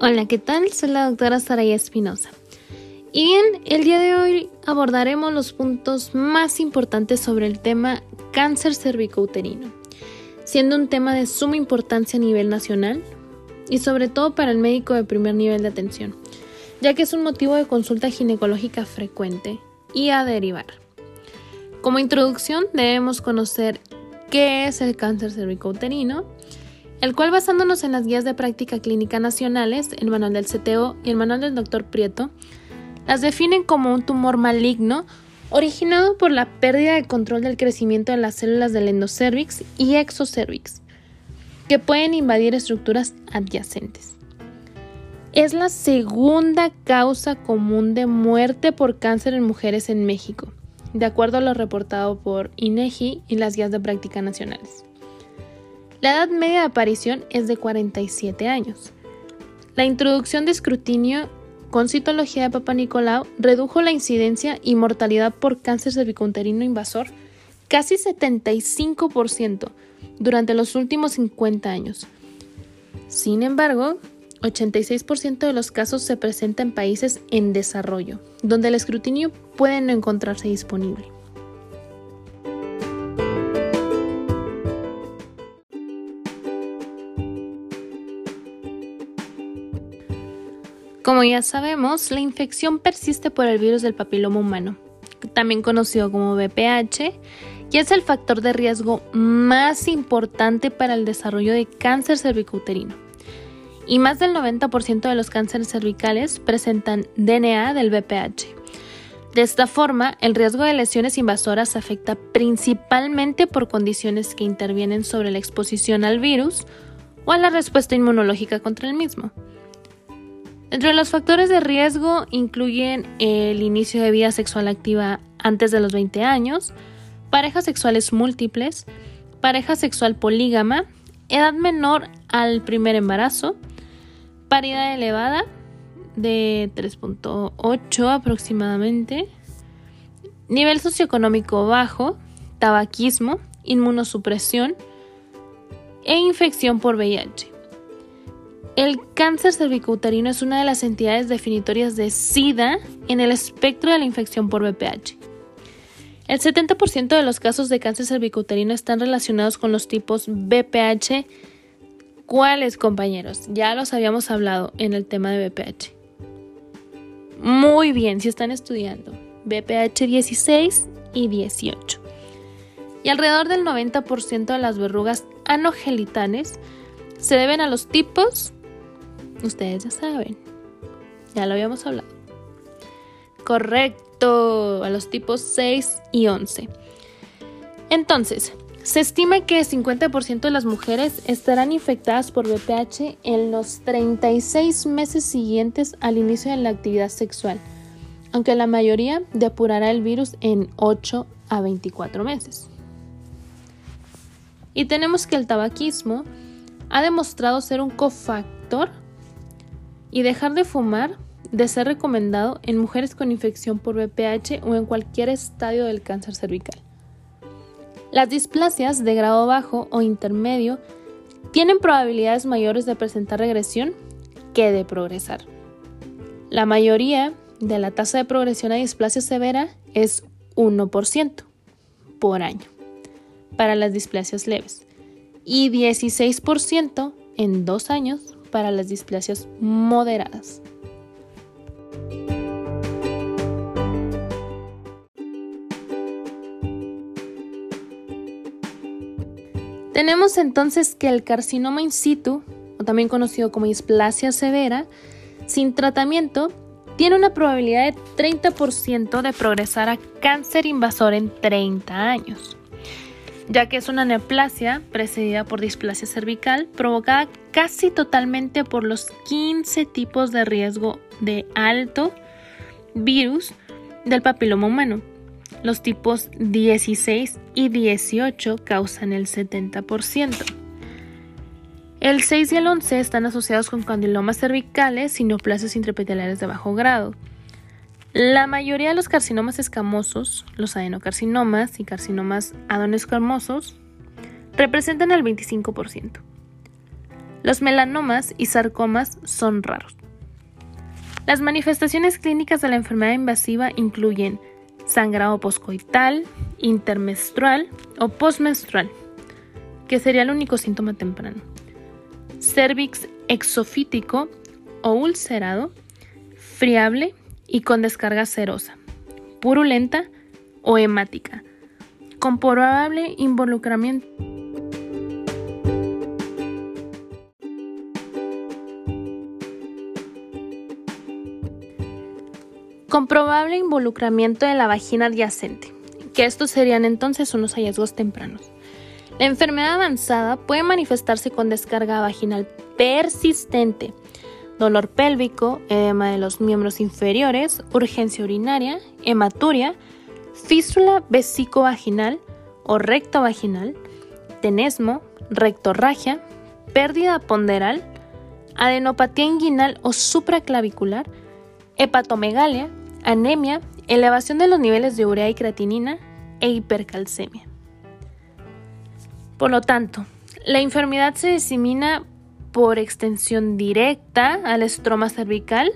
Hola, ¿qué tal? Soy la doctora Saraya Espinosa. Y bien, el día de hoy abordaremos los puntos más importantes sobre el tema cáncer cervicouterino, siendo un tema de suma importancia a nivel nacional y sobre todo para el médico de primer nivel de atención, ya que es un motivo de consulta ginecológica frecuente y a derivar. Como introducción debemos conocer qué es el cáncer cervicouterino, el cual basándonos en las guías de práctica clínica nacionales, el manual del CTO y el manual del Dr. Prieto, las definen como un tumor maligno originado por la pérdida de control del crecimiento de las células del endocervix y exocervix, que pueden invadir estructuras adyacentes. Es la segunda causa común de muerte por cáncer en mujeres en México, de acuerdo a lo reportado por INEGI y las guías de práctica nacionales. La edad media de aparición es de 47 años. La introducción de escrutinio con citología de Papa Nicolau redujo la incidencia y mortalidad por cáncer cervicouterino invasor casi 75% durante los últimos 50 años. Sin embargo, 86% de los casos se presenta en países en desarrollo, donde el escrutinio puede no encontrarse disponible. Como ya sabemos, la infección persiste por el virus del papiloma humano, también conocido como VPH, y es el factor de riesgo más importante para el desarrollo de cáncer cervicouterino. Y más del 90% de los cánceres cervicales presentan DNA del VPH. De esta forma, el riesgo de lesiones invasoras afecta principalmente por condiciones que intervienen sobre la exposición al virus o a la respuesta inmunológica contra el mismo. Entre los factores de riesgo incluyen el inicio de vida sexual activa antes de los 20 años, parejas sexuales múltiples, pareja sexual polígama, edad menor al primer embarazo, paridad elevada de 3.8 aproximadamente, nivel socioeconómico bajo, tabaquismo, inmunosupresión e infección por VIH. El cáncer cervicouterino es una de las entidades definitorias de SIDA en el espectro de la infección por VPH. El 70% de los casos de cáncer cervicouterino están relacionados con los tipos VPH. ¿Cuáles, compañeros? Ya los habíamos hablado en el tema de VPH. Muy bien, si están estudiando. VPH 16 y 18. Y alrededor del 90% de las verrugas anogelitanes se deben a los tipos Ustedes ya saben. Ya lo habíamos hablado. Correcto, a los tipos 6 y 11. Entonces, se estima que el 50% de las mujeres estarán infectadas por VPH en los 36 meses siguientes al inicio de la actividad sexual, aunque la mayoría depurará el virus en 8 a 24 meses. Y tenemos que el tabaquismo ha demostrado ser un cofactor y dejar de fumar de ser recomendado en mujeres con infección por VPH o en cualquier estadio del cáncer cervical. Las displasias de grado bajo o intermedio tienen probabilidades mayores de presentar regresión que de progresar. La mayoría de la tasa de progresión a displasia severa es 1% por año para las displasias leves y 16% en dos años para las displasias moderadas. Tenemos entonces que el carcinoma in situ, o también conocido como displasia severa, sin tratamiento, tiene una probabilidad de 30% de progresar a cáncer invasor en 30 años ya que es una neoplasia precedida por displasia cervical provocada casi totalmente por los 15 tipos de riesgo de alto virus del papiloma humano. Los tipos 16 y 18 causan el 70%. El 6 y el 11 están asociados con candilomas cervicales y neoplasias intraepiteliales de bajo grado. La mayoría de los carcinomas escamosos, los adenocarcinomas y carcinomas adonescamosos, representan el 25%. Los melanomas y sarcomas son raros. Las manifestaciones clínicas de la enfermedad invasiva incluyen sangrado poscoital, intermenstrual o postmenstrual, que sería el único síntoma temprano, cervix exofítico o ulcerado, friable y con descarga serosa, purulenta o hemática, con probable involucramiento con probable involucramiento de la vagina adyacente, que estos serían entonces unos hallazgos tempranos. La enfermedad avanzada puede manifestarse con descarga vaginal persistente, dolor pélvico, edema de los miembros inferiores, urgencia urinaria, hematuria, fístula vesico-vaginal o recto vaginal, tenesmo, rectorragia, pérdida ponderal, adenopatía inguinal o supraclavicular, hepatomegalia, anemia, elevación de los niveles de urea y creatinina e hipercalcemia. Por lo tanto, la enfermedad se disemina por extensión directa al estroma cervical,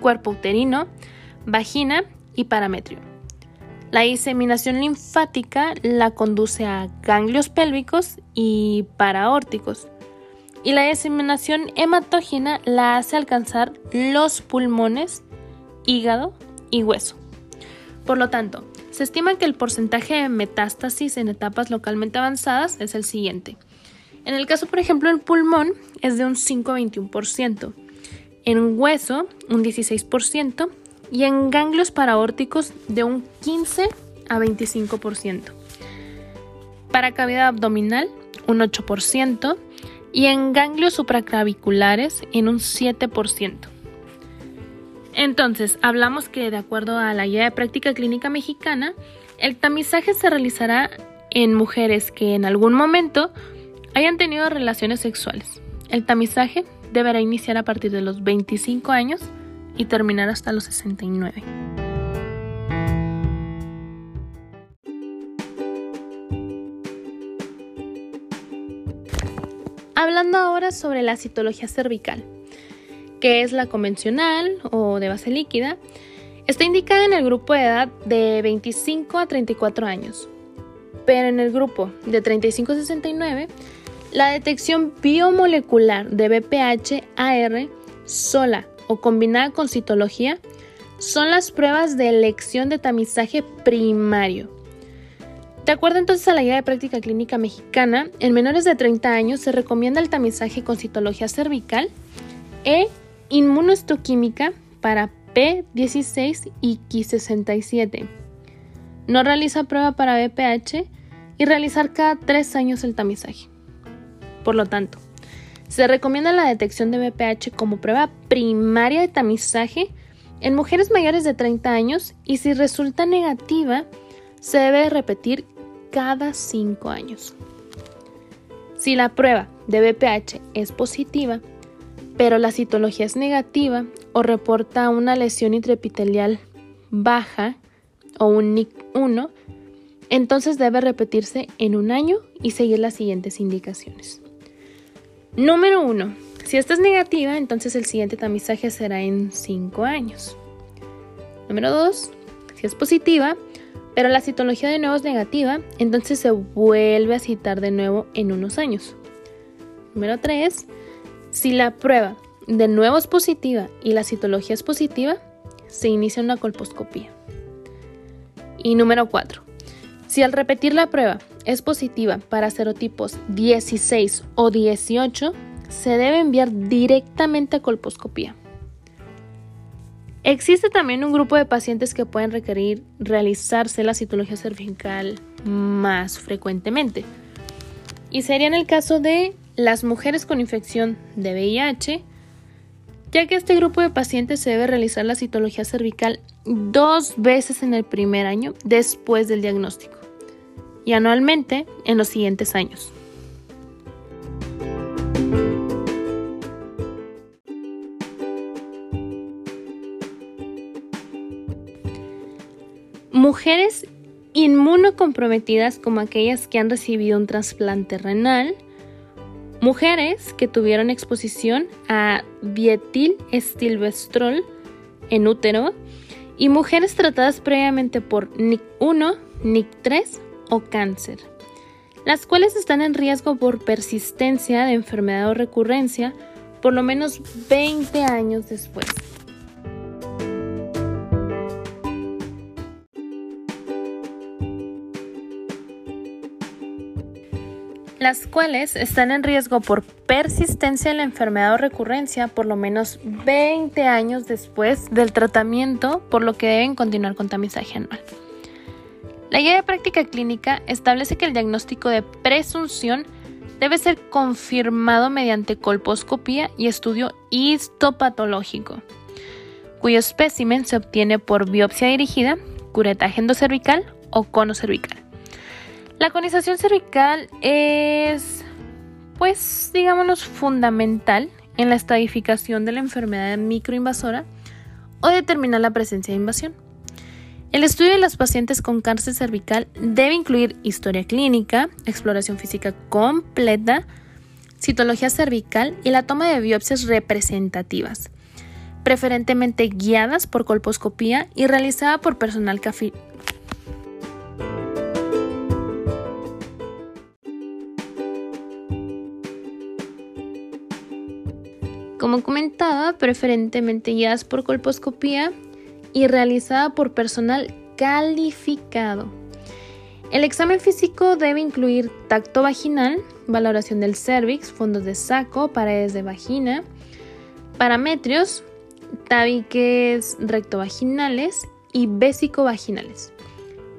cuerpo uterino, vagina y parametrio. La diseminación linfática la conduce a ganglios pélvicos y paraórticos. Y la diseminación hematógena la hace alcanzar los pulmones, hígado y hueso. Por lo tanto, se estima que el porcentaje de metástasis en etapas localmente avanzadas es el siguiente. En el caso, por ejemplo, del pulmón es de un 5 a 21%, en hueso un 16% y en ganglios paraórticos de un 15 a 25%. Para cavidad abdominal un 8% y en ganglios supraclaviculares en un 7%. Entonces, hablamos que de acuerdo a la guía de práctica clínica mexicana, el tamizaje se realizará en mujeres que en algún momento hayan tenido relaciones sexuales. El tamizaje deberá iniciar a partir de los 25 años y terminar hasta los 69. Hablando ahora sobre la citología cervical que es la convencional o de base líquida, está indicada en el grupo de edad de 25 a 34 años. Pero en el grupo de 35 a 69, la detección biomolecular de BPH-AR sola o combinada con citología son las pruebas de elección de tamizaje primario. De acuerdo entonces a la guía de práctica clínica mexicana, en menores de 30 años se recomienda el tamizaje con citología cervical e inmunohistoquímica para P16 y Q67. No realiza prueba para BPH y realizar cada tres años el tamizaje. Por lo tanto, se recomienda la detección de BPH como prueba primaria de tamizaje en mujeres mayores de 30 años y si resulta negativa, se debe repetir cada 5 años. Si la prueba de BPH es positiva, pero la citología es negativa o reporta una lesión intraepitelial baja o un NIC 1, entonces debe repetirse en un año y seguir las siguientes indicaciones. Número 1. Si esta es negativa, entonces el siguiente tamizaje será en 5 años. Número 2. Si es positiva, pero la citología de nuevo es negativa, entonces se vuelve a citar de nuevo en unos años. Número 3. Si la prueba de nuevo es positiva y la citología es positiva, se inicia una colposcopía. Y número 4. Si al repetir la prueba es positiva para serotipos 16 o 18, se debe enviar directamente a colposcopía. Existe también un grupo de pacientes que pueden requerir realizarse la citología cervical más frecuentemente. Y sería en el caso de las mujeres con infección de VIH, ya que este grupo de pacientes se debe realizar la citología cervical dos veces en el primer año después del diagnóstico y anualmente en los siguientes años. Mujeres inmunocomprometidas como aquellas que han recibido un trasplante renal, mujeres que tuvieron exposición a dietil-estilbestrol en útero y mujeres tratadas previamente por NIC1, NIC3 o cáncer, las cuales están en riesgo por persistencia de enfermedad o recurrencia por lo menos 20 años después. las cuales están en riesgo por persistencia de la enfermedad o recurrencia por lo menos 20 años después del tratamiento, por lo que deben continuar con tamizaje anual. La guía de práctica clínica establece que el diagnóstico de presunción debe ser confirmado mediante colposcopía y estudio histopatológico, cuyo espécimen se obtiene por biopsia dirigida, curetaje endocervical o cono cervical. La conización cervical es, pues, digámonos, fundamental en la estadificación de la enfermedad microinvasora o determinar la presencia de invasión. El estudio de los pacientes con cáncer cervical debe incluir historia clínica, exploración física completa, citología cervical y la toma de biopsias representativas, preferentemente guiadas por colposcopía y realizada por personal Como comentaba, preferentemente guiadas por colposcopía y realizada por personal calificado. El examen físico debe incluir tacto vaginal, valoración del cervix, fondos de saco, paredes de vagina, parametrios, tabiques rectovaginales y vaginales,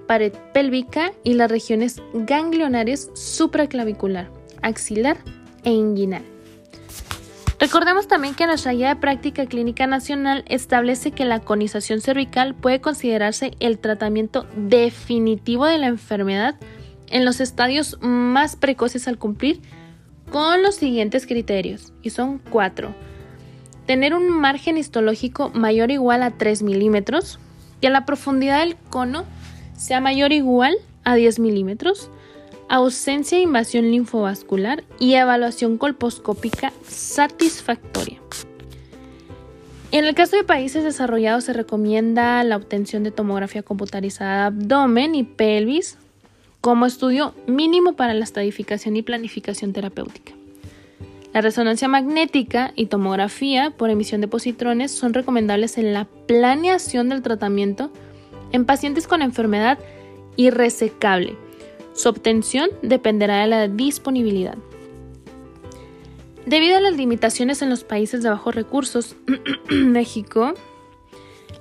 pared pélvica y las regiones ganglionares supraclavicular, axilar e inguinal. Recordemos también que nuestra guía de práctica clínica nacional establece que la conización cervical puede considerarse el tratamiento definitivo de la enfermedad en los estadios más precoces al cumplir con los siguientes criterios, y son cuatro. Tener un margen histológico mayor o igual a 3 milímetros, que la profundidad del cono sea mayor o igual a 10 milímetros, ausencia de invasión linfovascular y evaluación colposcópica satisfactoria. En el caso de países desarrollados se recomienda la obtención de tomografía computarizada de abdomen y pelvis como estudio mínimo para la estadificación y planificación terapéutica. La resonancia magnética y tomografía por emisión de positrones son recomendables en la planeación del tratamiento en pacientes con enfermedad irresecable su obtención dependerá de la disponibilidad. Debido a las limitaciones en los países de bajos recursos, México,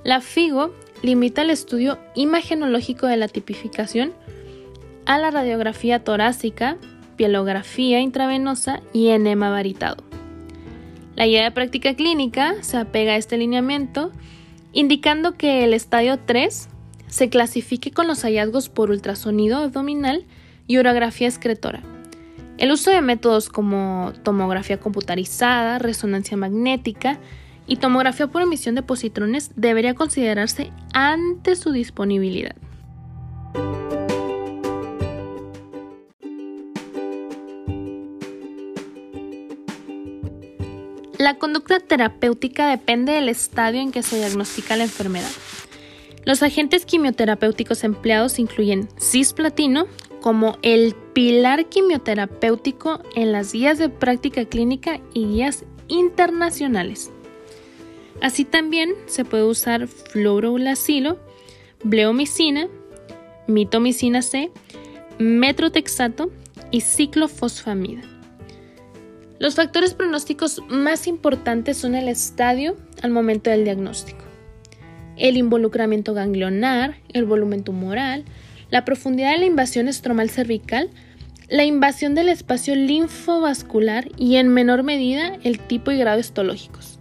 la FIGO limita el estudio imagenológico de la tipificación a la radiografía torácica, pielografía intravenosa y enema varitado. La guía de práctica clínica se apega a este lineamiento, indicando que el estadio 3 se clasifique con los hallazgos por ultrasonido abdominal y urografía excretora. El uso de métodos como tomografía computarizada, resonancia magnética y tomografía por emisión de positrones debería considerarse ante su disponibilidad. La conducta terapéutica depende del estadio en que se diagnostica la enfermedad. Los agentes quimioterapéuticos empleados incluyen cisplatino como el pilar quimioterapéutico en las guías de práctica clínica y guías internacionales. Así también se puede usar fluorouracilo, bleomicina, mitomicina C, metrotexato y ciclofosfamida. Los factores pronósticos más importantes son el estadio al momento del diagnóstico el involucramiento ganglionar, el volumen tumoral, la profundidad de la invasión estromal cervical, la invasión del espacio linfovascular y en menor medida el tipo y grado histológicos.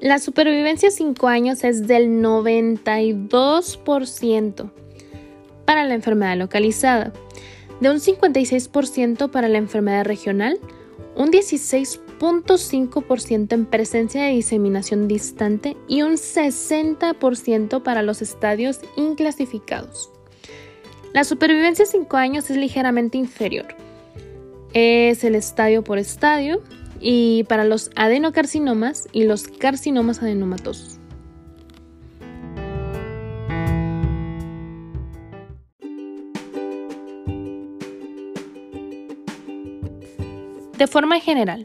La supervivencia a 5 años es del 92% para la enfermedad localizada de un 56% para la enfermedad regional, un 16% 0.5% en presencia de diseminación distante y un 60% para los estadios inclasificados. La supervivencia a 5 años es ligeramente inferior. Es el estadio por estadio y para los adenocarcinomas y los carcinomas adenomatosos. De forma general,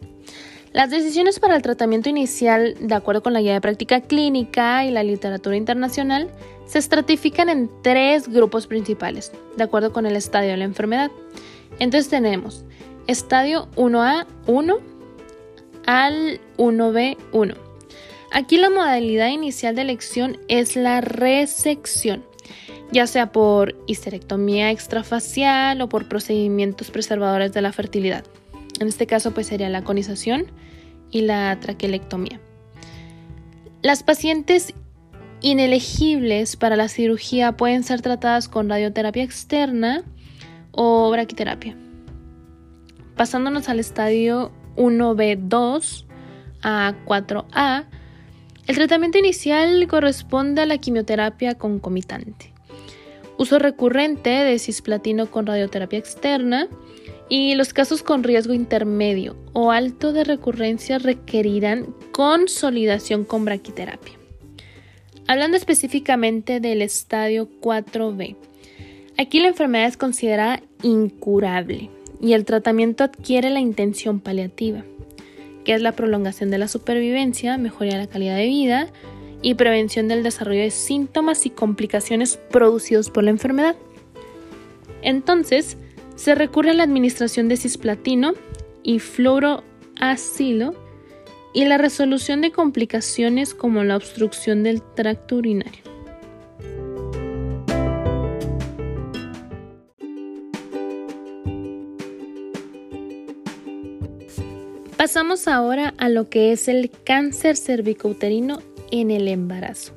las decisiones para el tratamiento inicial, de acuerdo con la guía de práctica clínica y la literatura internacional, se estratifican en tres grupos principales, de acuerdo con el estadio de la enfermedad. Entonces tenemos estadio 1A1 al 1B1. Aquí la modalidad inicial de elección es la resección, ya sea por histerectomía extrafacial o por procedimientos preservadores de la fertilidad. En este caso pues sería la conización y la traquelectomía. Las pacientes inelegibles para la cirugía pueden ser tratadas con radioterapia externa o braquiterapia. Pasándonos al estadio 1B2 a 4A, el tratamiento inicial corresponde a la quimioterapia concomitante. Uso recurrente de cisplatino con radioterapia externa y los casos con riesgo intermedio o alto de recurrencia requerirán consolidación con braquiterapia. Hablando específicamente del estadio 4B, aquí la enfermedad es considerada incurable y el tratamiento adquiere la intención paliativa, que es la prolongación de la supervivencia, mejoría de la calidad de vida y prevención del desarrollo de síntomas y complicaciones producidos por la enfermedad. Entonces, se recurre a la administración de cisplatino y fluoroacilo y la resolución de complicaciones como la obstrucción del tracto urinario. Pasamos ahora a lo que es el cáncer cervicouterino en el embarazo.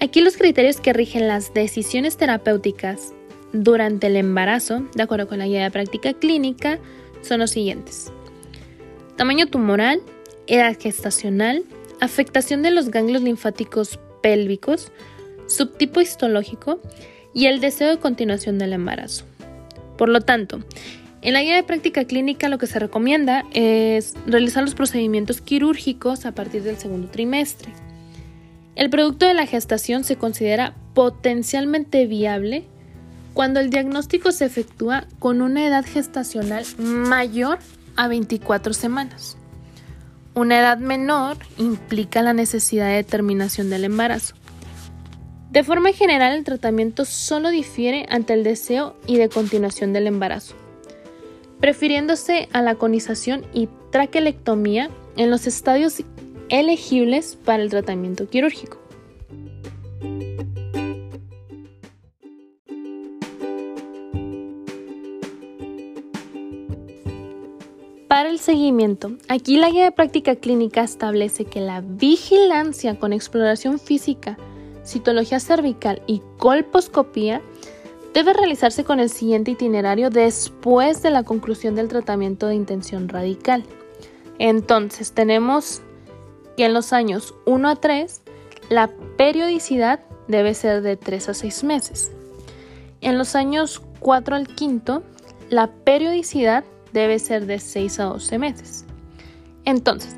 Aquí los criterios que rigen las decisiones terapéuticas durante el embarazo, de acuerdo con la guía de práctica clínica, son los siguientes. Tamaño tumoral, edad gestacional, afectación de los ganglios linfáticos pélvicos, subtipo histológico y el deseo de continuación del embarazo. Por lo tanto, en la guía de práctica clínica lo que se recomienda es realizar los procedimientos quirúrgicos a partir del segundo trimestre. El producto de la gestación se considera potencialmente viable cuando el diagnóstico se efectúa con una edad gestacional mayor a 24 semanas. Una edad menor implica la necesidad de terminación del embarazo. De forma general, el tratamiento solo difiere ante el deseo y de continuación del embarazo, prefiriéndose a la conización y traquelectomía en los estadios elegibles para el tratamiento quirúrgico. El seguimiento, aquí la guía de práctica clínica establece que la vigilancia con exploración física, citología cervical y colposcopía debe realizarse con el siguiente itinerario después de la conclusión del tratamiento de intención radical. Entonces, tenemos que en los años 1 a 3, la periodicidad debe ser de 3 a 6 meses. En los años 4 al 5, la periodicidad debe ser de 6 a 12 meses. Entonces,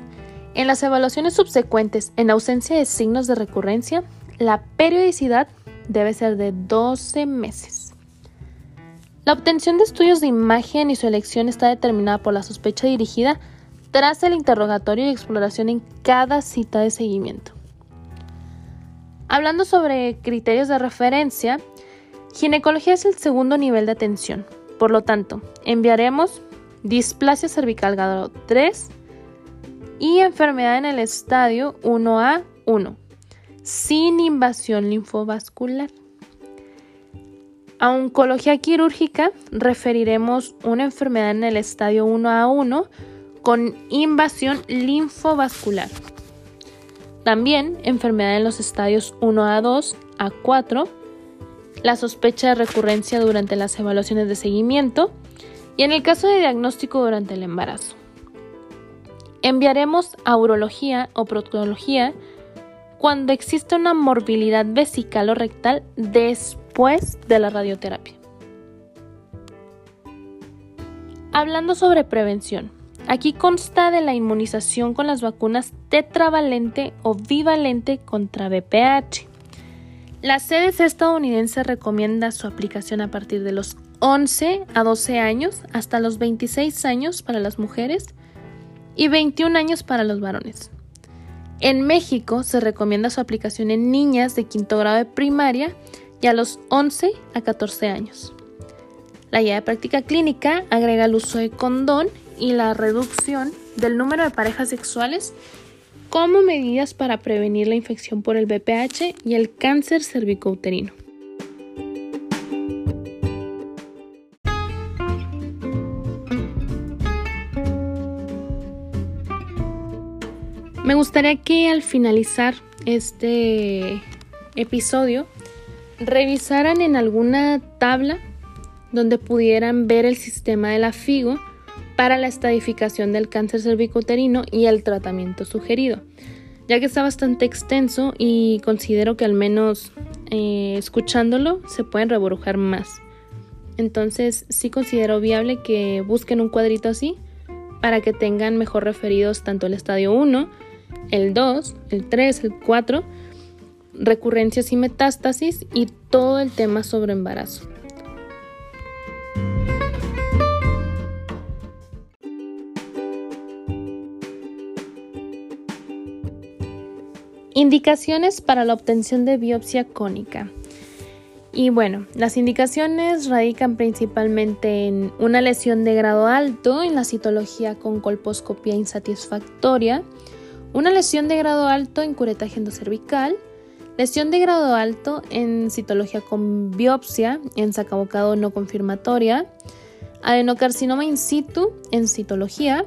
en las evaluaciones subsecuentes, en ausencia de signos de recurrencia, la periodicidad debe ser de 12 meses. La obtención de estudios de imagen y su elección está determinada por la sospecha dirigida tras el interrogatorio y exploración en cada cita de seguimiento. Hablando sobre criterios de referencia, ginecología es el segundo nivel de atención. Por lo tanto, enviaremos displasia cervical grado 3 y enfermedad en el estadio 1A1, sin invasión linfovascular. A oncología quirúrgica referiremos una enfermedad en el estadio 1A1 con invasión linfovascular. También enfermedad en los estadios 1A2 a 4, la sospecha de recurrencia durante las evaluaciones de seguimiento y en el caso de diagnóstico durante el embarazo. enviaremos a urología o proctología cuando existe una morbilidad vesical o rectal después de la radioterapia. Hablando sobre prevención, aquí consta de la inmunización con las vacunas tetravalente o bivalente contra VPH. La CDC estadounidense recomienda su aplicación a partir de los 11 a 12 años hasta los 26 años para las mujeres y 21 años para los varones. En México se recomienda su aplicación en niñas de quinto grado de primaria y a los 11 a 14 años. La guía de práctica clínica agrega el uso de condón y la reducción del número de parejas sexuales como medidas para prevenir la infección por el BPH y el cáncer cervicouterino. Me gustaría que al finalizar este episodio revisaran en alguna tabla donde pudieran ver el sistema de la FIGO para la estadificación del cáncer cervicuterino y el tratamiento sugerido, ya que está bastante extenso y considero que al menos eh, escuchándolo se pueden rebrujar más. Entonces sí considero viable que busquen un cuadrito así para que tengan mejor referidos tanto el estadio 1 el 2, el 3, el 4, recurrencias y metástasis y todo el tema sobre embarazo. Indicaciones para la obtención de biopsia cónica. Y bueno, las indicaciones radican principalmente en una lesión de grado alto en la citología con colposcopía insatisfactoria, una lesión de grado alto en curetaje endocervical, lesión de grado alto en citología con biopsia en sacabocado no confirmatoria, adenocarcinoma in situ en citología,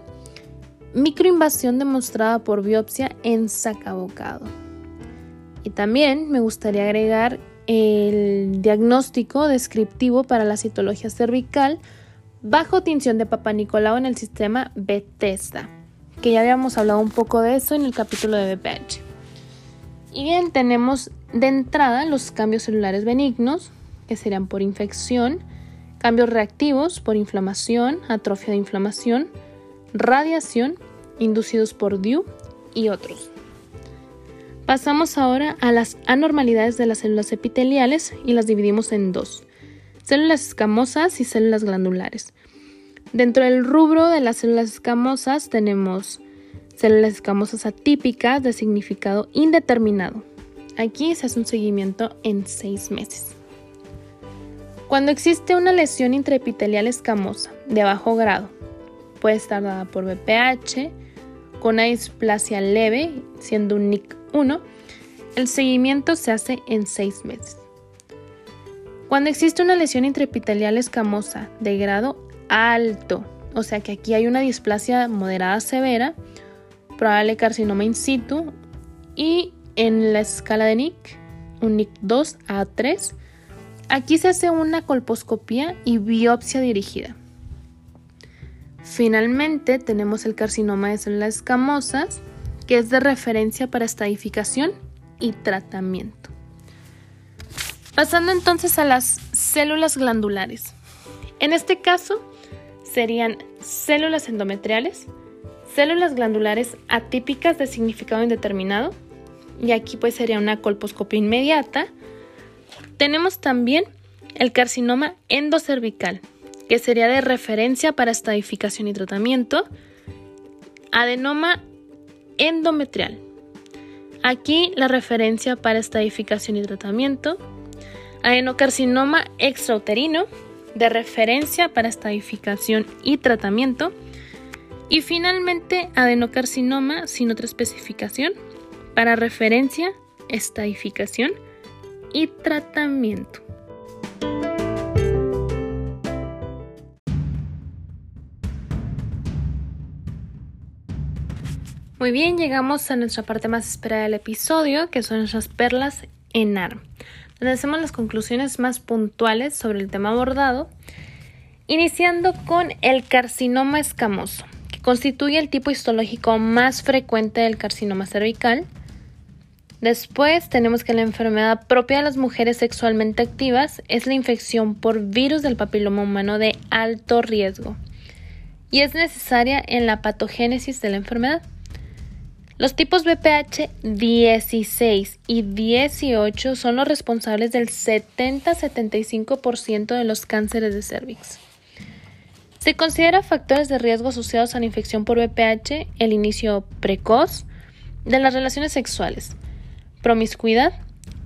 microinvasión demostrada por biopsia en sacabocado. Y también me gustaría agregar el diagnóstico descriptivo para la citología cervical bajo tinción de Papa Nicolau en el sistema Bethesda que ya habíamos hablado un poco de eso en el capítulo de BPH. Y bien, tenemos de entrada los cambios celulares benignos, que serían por infección, cambios reactivos por inflamación, atrofia de inflamación, radiación, inducidos por DIU y otros. Pasamos ahora a las anormalidades de las células epiteliales y las dividimos en dos, células escamosas y células glandulares. Dentro del rubro de las células escamosas tenemos células escamosas atípicas de significado indeterminado. Aquí se hace un seguimiento en seis meses. Cuando existe una lesión intraepitelial escamosa de bajo grado, puede estar dada por BPH, con una displasia leve, siendo un NIC 1, el seguimiento se hace en seis meses. Cuando existe una lesión intraepitelial escamosa de grado alto. O sea que aquí hay una displasia moderada severa, probable carcinoma in situ y en la escala de NIC, un NIC 2 a 3, aquí se hace una colposcopía y biopsia dirigida. Finalmente tenemos el carcinoma de células escamosas, que es de referencia para estadificación y tratamiento. Pasando entonces a las células glandulares. En este caso, serían células endometriales, células glandulares atípicas de significado indeterminado, y aquí pues sería una colposcopia inmediata. Tenemos también el carcinoma endocervical, que sería de referencia para estadificación y tratamiento. Adenoma endometrial. Aquí la referencia para estadificación y tratamiento. Adenocarcinoma extrauterino, de referencia para estadificación y tratamiento. Y finalmente, adenocarcinoma sin otra especificación para referencia, estadificación y tratamiento. Muy bien, llegamos a nuestra parte más esperada del episodio, que son nuestras perlas en ARM donde hacemos las conclusiones más puntuales sobre el tema abordado, iniciando con el carcinoma escamoso, que constituye el tipo histológico más frecuente del carcinoma cervical. Después tenemos que la enfermedad propia de las mujeres sexualmente activas es la infección por virus del papiloma humano de alto riesgo y es necesaria en la patogénesis de la enfermedad. Los tipos BPH 16 y 18 son los responsables del 70-75% de los cánceres de cervix. Se considera factores de riesgo asociados a la infección por VPH el inicio precoz de las relaciones sexuales, promiscuidad,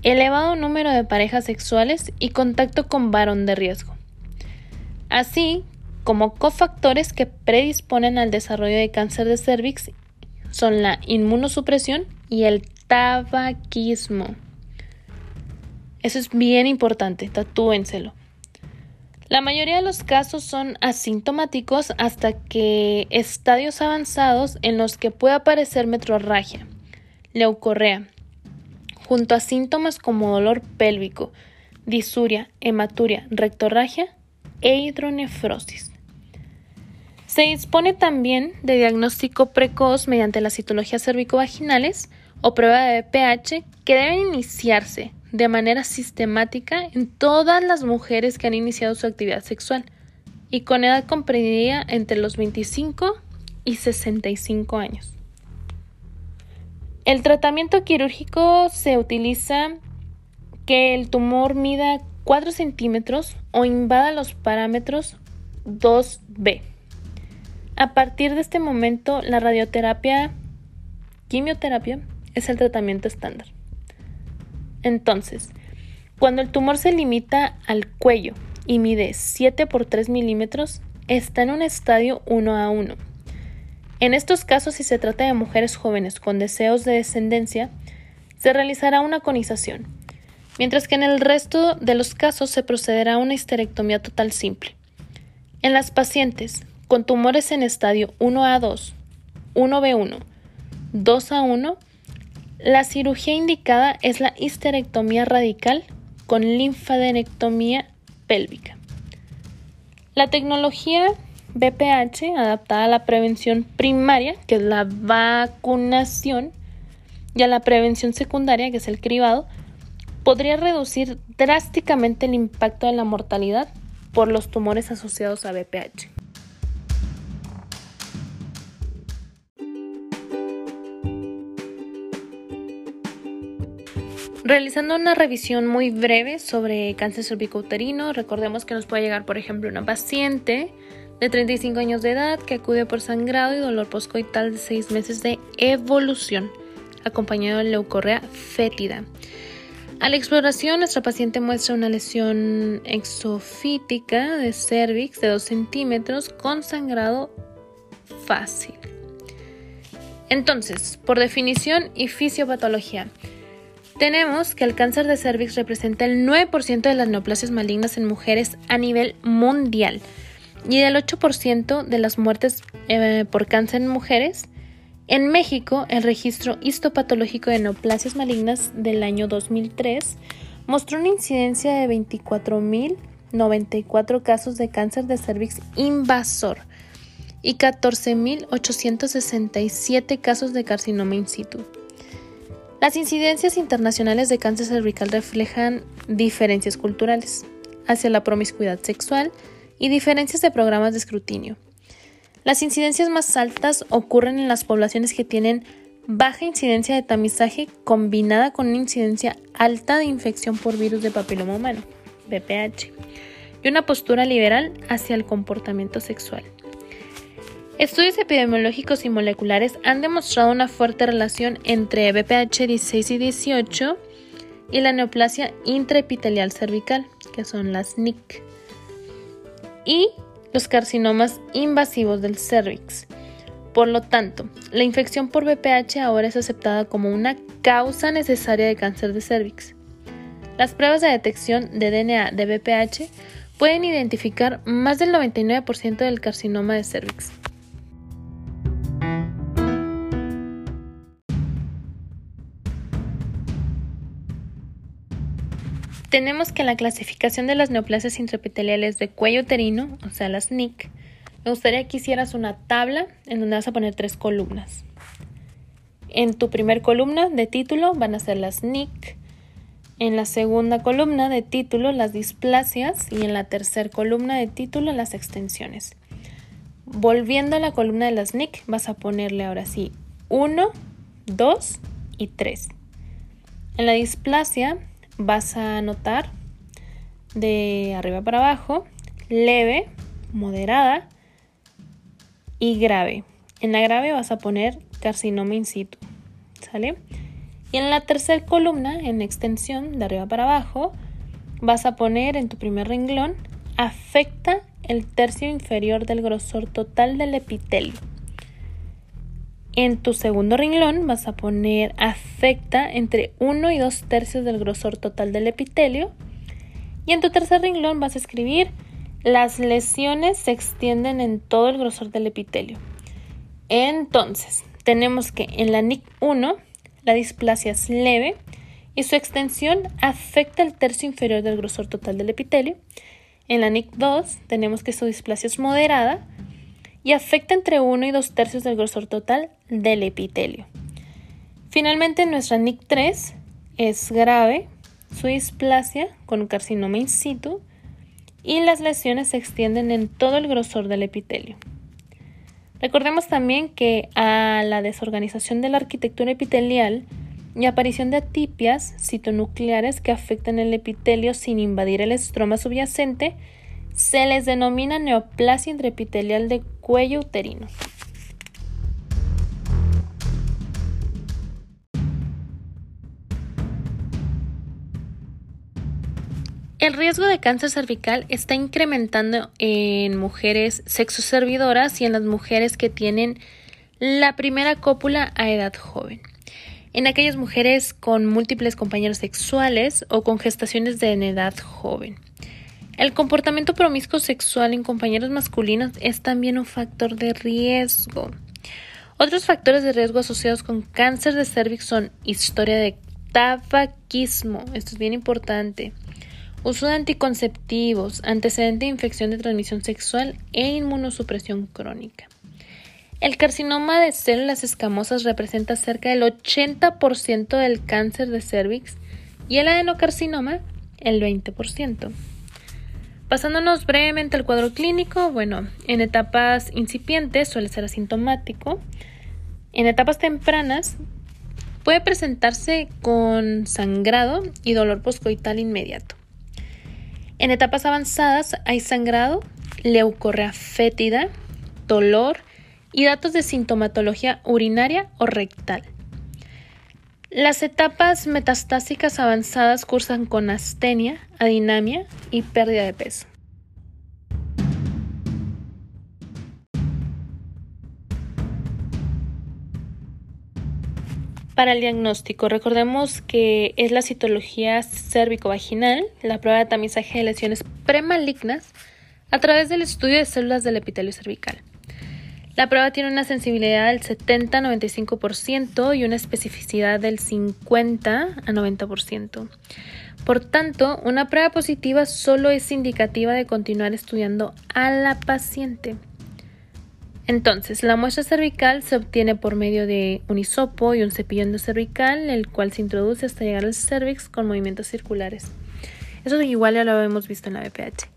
elevado número de parejas sexuales y contacto con varón de riesgo, así como cofactores que predisponen al desarrollo de cáncer de cervix son la inmunosupresión y el tabaquismo. Eso es bien importante, tatúenselo. La mayoría de los casos son asintomáticos hasta que estadios avanzados en los que puede aparecer metrorragia, leucorrea, junto a síntomas como dolor pélvico, disuria, hematuria, rectorragia e hidronefrosis. Se dispone también de diagnóstico precoz mediante las citologías cervicovaginales o prueba de pH que deben iniciarse de manera sistemática en todas las mujeres que han iniciado su actividad sexual y con edad comprendida entre los 25 y 65 años. El tratamiento quirúrgico se utiliza que el tumor mida 4 centímetros o invada los parámetros 2B. A partir de este momento, la radioterapia, quimioterapia, es el tratamiento estándar. Entonces, cuando el tumor se limita al cuello y mide 7 por 3 milímetros, está en un estadio 1 a 1. En estos casos, si se trata de mujeres jóvenes con deseos de descendencia, se realizará una conización, mientras que en el resto de los casos se procederá a una histerectomía total simple. En las pacientes con tumores en estadio 1 a 2, 1B1, 2 a 1, la cirugía indicada es la histerectomía radical con linfadenectomía pélvica. La tecnología BPH, adaptada a la prevención primaria, que es la vacunación, y a la prevención secundaria, que es el cribado, podría reducir drásticamente el impacto de la mortalidad por los tumores asociados a BPH. Realizando una revisión muy breve sobre cáncer cervicouterino, recordemos que nos puede llegar, por ejemplo, una paciente de 35 años de edad que acude por sangrado y dolor poscoital de 6 meses de evolución, acompañado de leucorrea fétida. A la exploración, nuestra paciente muestra una lesión exofítica de cervix de 2 centímetros con sangrado fácil. Entonces, por definición y fisiopatología, tenemos que el cáncer de cervix representa el 9% de las neoplasias malignas en mujeres a nivel mundial y el 8% de las muertes eh, por cáncer en mujeres. En México, el registro histopatológico de neoplasias malignas del año 2003 mostró una incidencia de 24.094 casos de cáncer de cervix invasor y 14.867 casos de carcinoma in situ. Las incidencias internacionales de cáncer cervical reflejan diferencias culturales hacia la promiscuidad sexual y diferencias de programas de escrutinio. Las incidencias más altas ocurren en las poblaciones que tienen baja incidencia de tamizaje combinada con una incidencia alta de infección por virus de papiloma humano, BPH, y una postura liberal hacia el comportamiento sexual. Estudios epidemiológicos y moleculares han demostrado una fuerte relación entre BPH 16 y 18 y la neoplasia intraepitelial cervical, que son las NIC, y los carcinomas invasivos del cervix. Por lo tanto, la infección por BPH ahora es aceptada como una causa necesaria de cáncer de cervix. Las pruebas de detección de DNA de BPH pueden identificar más del 99% del carcinoma de cervix. Tenemos que la clasificación de las neoplasias intraepiteliales de cuello uterino, o sea, las NIC, me gustaría que hicieras una tabla en donde vas a poner tres columnas. En tu primer columna de título van a ser las NIC, en la segunda columna de título las displasias y en la tercera columna de título las extensiones. Volviendo a la columna de las NIC vas a ponerle ahora sí 1, 2 y 3. En la displasia vas a anotar de arriba para abajo leve, moderada y grave. En la grave vas a poner carcinoma in situ. ¿Sale? Y en la tercera columna, en extensión, de arriba para abajo, vas a poner en tu primer renglón, afecta el tercio inferior del grosor total del epitelio. En tu segundo renglón vas a poner afecta entre 1 y 2 tercios del grosor total del epitelio. Y en tu tercer renglón vas a escribir las lesiones se extienden en todo el grosor del epitelio. Entonces, tenemos que en la NIC 1 la displasia es leve y su extensión afecta el tercio inferior del grosor total del epitelio. En la NIC 2 tenemos que su displasia es moderada y afecta entre 1 y 2 tercios del grosor total del epitelio. Finalmente, nuestra NIC 3 es grave, su displasia con carcinoma in situ y las lesiones se extienden en todo el grosor del epitelio. Recordemos también que a la desorganización de la arquitectura epitelial y aparición de atipias citonucleares que afectan el epitelio sin invadir el estroma subyacente se les denomina neoplasia intraepitelial de cuello uterino. El riesgo de cáncer cervical está incrementando en mujeres sexoservidoras y en las mujeres que tienen la primera cópula a edad joven. En aquellas mujeres con múltiples compañeros sexuales o con gestaciones de edad joven. El comportamiento promiscuo sexual en compañeros masculinos es también un factor de riesgo. Otros factores de riesgo asociados con cáncer de cervix son historia de tabaquismo, esto es bien importante, Uso de anticonceptivos, antecedente de infección de transmisión sexual e inmunosupresión crónica. El carcinoma de células escamosas representa cerca del 80% del cáncer de cervix y el adenocarcinoma el 20%. Pasándonos brevemente al cuadro clínico, bueno, en etapas incipientes suele ser asintomático. En etapas tempranas puede presentarse con sangrado y dolor poscoital inmediato. En etapas avanzadas hay sangrado, leucorrea fétida, dolor y datos de sintomatología urinaria o rectal. Las etapas metastásicas avanzadas cursan con astenia, adinamia y pérdida de peso. Para el diagnóstico, recordemos que es la citología cérvico-vaginal, la prueba de tamizaje de lesiones premalignas a través del estudio de células del epitelio cervical. La prueba tiene una sensibilidad del 70-95% y una especificidad del 50 a 90%. Por tanto, una prueba positiva solo es indicativa de continuar estudiando a la paciente. Entonces, la muestra cervical se obtiene por medio de un hisopo y un cepillón de cervical, el cual se introduce hasta llegar al cervix con movimientos circulares. Eso igual ya lo hemos visto en la BPH.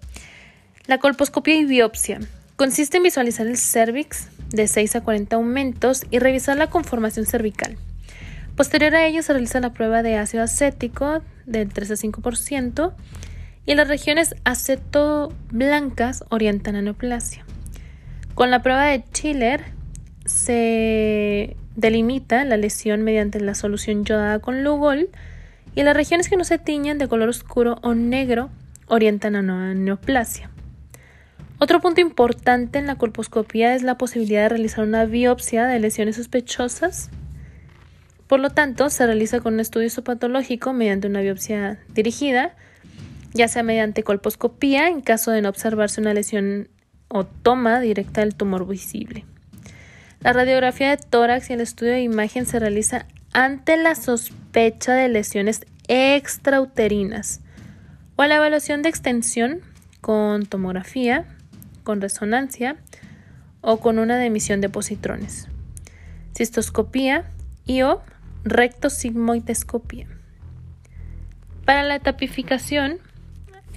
La colposcopia y biopsia consiste en visualizar el cervix de 6 a 40 aumentos y revisar la conformación cervical. Posterior a ello se realiza la prueba de ácido acético del 3 a 5% y las regiones aceto blancas orientan a neoplasia. Con la prueba de Schiller se delimita la lesión mediante la solución yodada con Lugol y las regiones que no se tiñen de color oscuro o negro orientan a neoplasia. Otro punto importante en la colposcopía es la posibilidad de realizar una biopsia de lesiones sospechosas. Por lo tanto, se realiza con un estudio isopatológico mediante una biopsia dirigida, ya sea mediante colposcopía en caso de no observarse una lesión o toma directa del tumor visible. La radiografía de tórax y el estudio de imagen se realiza ante la sospecha de lesiones extrauterinas o la evaluación de extensión con tomografía, con resonancia, o con una de emisión de positrones. Cistoscopía y o rectosigmoidescopía. Para la etapificación,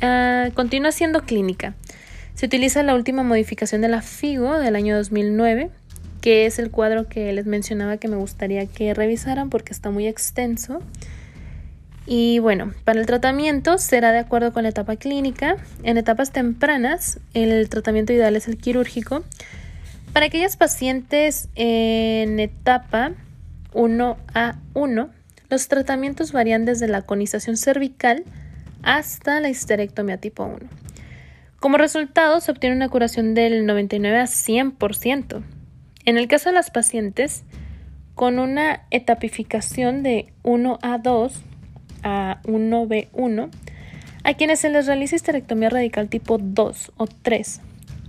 ah, continúa siendo clínica. Se utiliza la última modificación de la FIGO del año 2009, que es el cuadro que les mencionaba que me gustaría que revisaran porque está muy extenso. Y bueno, para el tratamiento será de acuerdo con la etapa clínica. En etapas tempranas, el tratamiento ideal es el quirúrgico. Para aquellas pacientes en etapa 1A1, los tratamientos varían desde la conización cervical hasta la histerectomía tipo 1. Como resultado, se obtiene una curación del 99 a 100%. En el caso de las pacientes con una etapificación de 1A2 a 1B1, a quienes se les realiza histerectomía radical tipo 2 o 3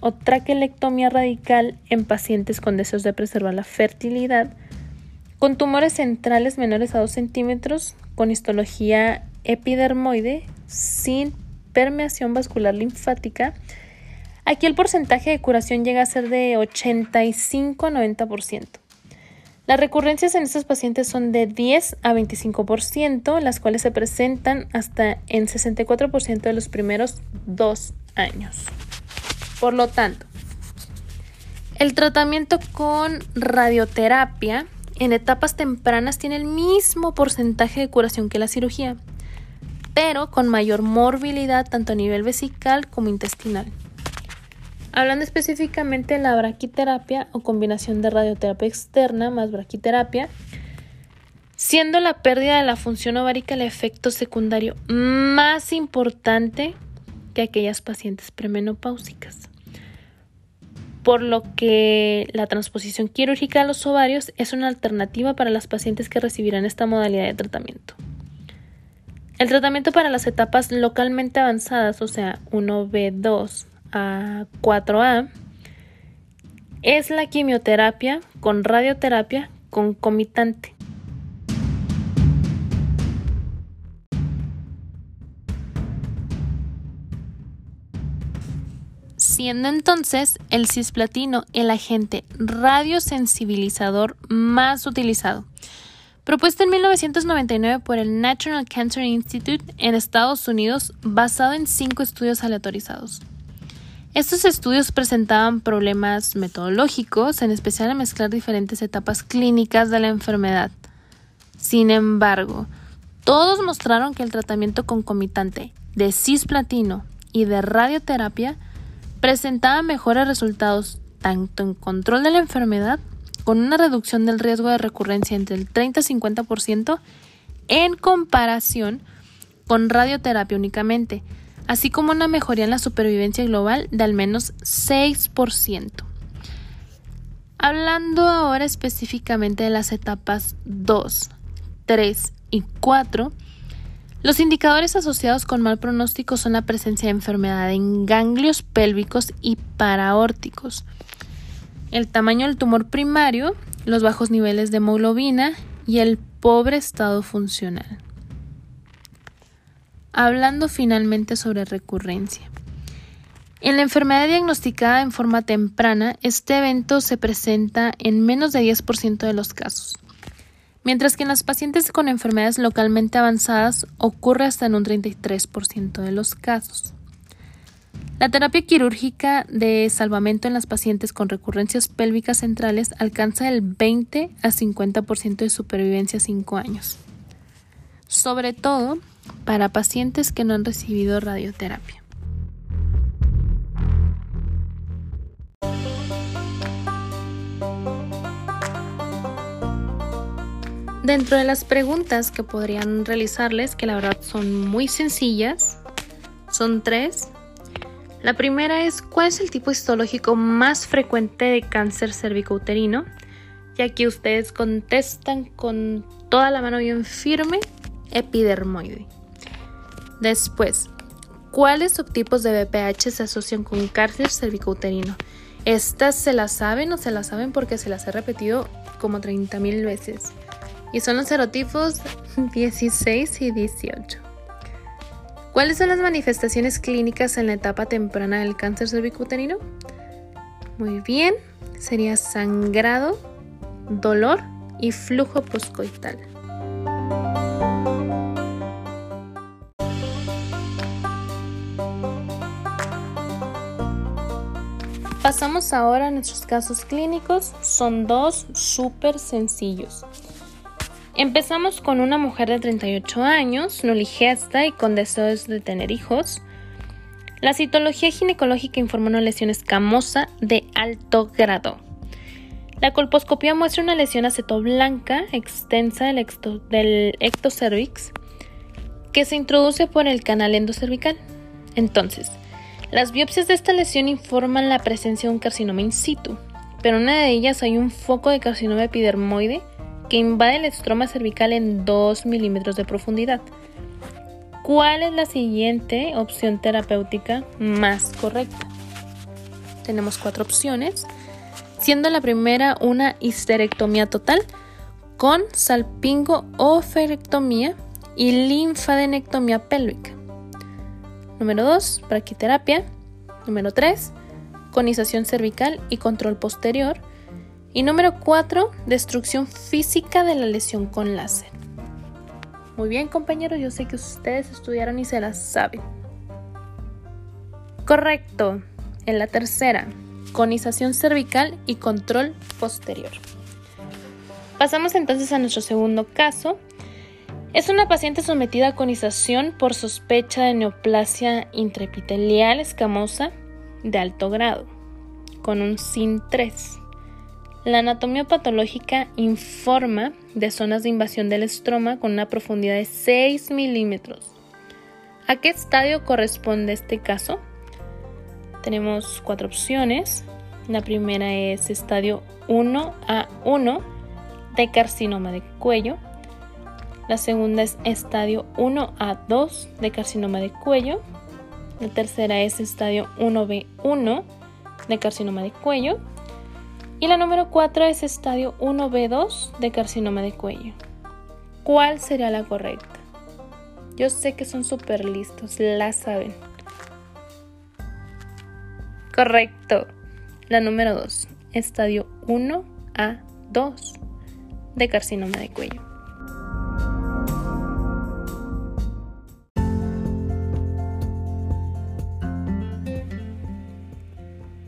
o traquelectomía radical en pacientes con deseos de preservar la fertilidad, con tumores centrales menores a 2 centímetros, con histología epidermoide, sin permeación vascular linfática. Aquí el porcentaje de curación llega a ser de 85 a 90%. Las recurrencias en estos pacientes son de 10 a 25%, las cuales se presentan hasta en 64% de los primeros dos años. Por lo tanto, el tratamiento con radioterapia en etapas tempranas tiene el mismo porcentaje de curación que la cirugía, pero con mayor morbilidad tanto a nivel vesical como intestinal. Hablando específicamente de la braquiterapia o combinación de radioterapia externa más braquiterapia, siendo la pérdida de la función ovárica el efecto secundario más importante que aquellas pacientes premenopáusicas por lo que la transposición quirúrgica a los ovarios es una alternativa para las pacientes que recibirán esta modalidad de tratamiento. El tratamiento para las etapas localmente avanzadas, o sea, 1B2 a 4A, es la quimioterapia con radioterapia concomitante. siendo entonces el cisplatino el agente radiosensibilizador más utilizado. Propuesto en 1999 por el National Cancer Institute en Estados Unidos, basado en cinco estudios aleatorizados. Estos estudios presentaban problemas metodológicos, en especial a mezclar diferentes etapas clínicas de la enfermedad. Sin embargo, todos mostraron que el tratamiento concomitante de cisplatino y de radioterapia presentaba mejores resultados tanto en control de la enfermedad, con una reducción del riesgo de recurrencia entre el 30 y 50% en comparación con radioterapia únicamente, así como una mejoría en la supervivencia global de al menos 6%. Hablando ahora específicamente de las etapas 2, 3 y 4, los indicadores asociados con mal pronóstico son la presencia de enfermedad en ganglios pélvicos y paraórticos, el tamaño del tumor primario, los bajos niveles de hemoglobina y el pobre estado funcional. Hablando finalmente sobre recurrencia. En la enfermedad diagnosticada en forma temprana, este evento se presenta en menos de 10% de los casos mientras que en las pacientes con enfermedades localmente avanzadas ocurre hasta en un 33% de los casos. La terapia quirúrgica de salvamento en las pacientes con recurrencias pélvicas centrales alcanza el 20 a 50% de supervivencia a 5 años, sobre todo para pacientes que no han recibido radioterapia. Dentro de las preguntas que podrían realizarles, que la verdad son muy sencillas, son tres. La primera es, ¿cuál es el tipo histológico más frecuente de cáncer cervicouterino? Y aquí ustedes contestan con toda la mano bien firme, epidermoide. Después, ¿cuáles subtipos de BPH se asocian con cáncer cervicouterino? Estas se las saben o se las saben porque se las he repetido como 30.000 veces y son los serotipos 16 y 18. ¿Cuáles son las manifestaciones clínicas en la etapa temprana del cáncer cervicuterino? Muy bien, sería sangrado, dolor y flujo poscoital. Pasamos ahora a nuestros casos clínicos. Son dos súper sencillos. Empezamos con una mujer de 38 años, noligesta y con deseos de tener hijos. La citología ginecológica informó una lesión escamosa de alto grado. La colposcopía muestra una lesión acetoblanca extensa del, del ectocervix que se introduce por el canal endocervical. Entonces, las biopsias de esta lesión informan la presencia de un carcinoma in situ, pero en una de ellas hay un foco de carcinoma epidermoide que invade el estroma cervical en 2 milímetros de profundidad. ¿Cuál es la siguiente opción terapéutica más correcta? Tenemos cuatro opciones, siendo la primera una histerectomía total con salpingo o y linfadenectomía pélvica. Número 2, braquiterapia. Número 3, conización cervical y control posterior. Y número 4, destrucción física de la lesión con láser. Muy bien compañeros, yo sé que ustedes estudiaron y se las saben. Correcto. En la tercera, conización cervical y control posterior. Pasamos entonces a nuestro segundo caso, es una paciente sometida a conización por sospecha de neoplasia intraepitelial escamosa de alto grado, con un SIN3. La anatomía patológica informa de zonas de invasión del estroma con una profundidad de 6 milímetros. ¿A qué estadio corresponde este caso? Tenemos cuatro opciones. La primera es estadio 1A1 de carcinoma de cuello. La segunda es estadio 1 a 2 de carcinoma de cuello. La tercera es estadio 1B1 de carcinoma de cuello. Y la número 4 es estadio 1B2 de carcinoma de cuello. ¿Cuál sería la correcta? Yo sé que son súper listos, la saben. Correcto. La número 2, estadio 1 a 2 de carcinoma de cuello.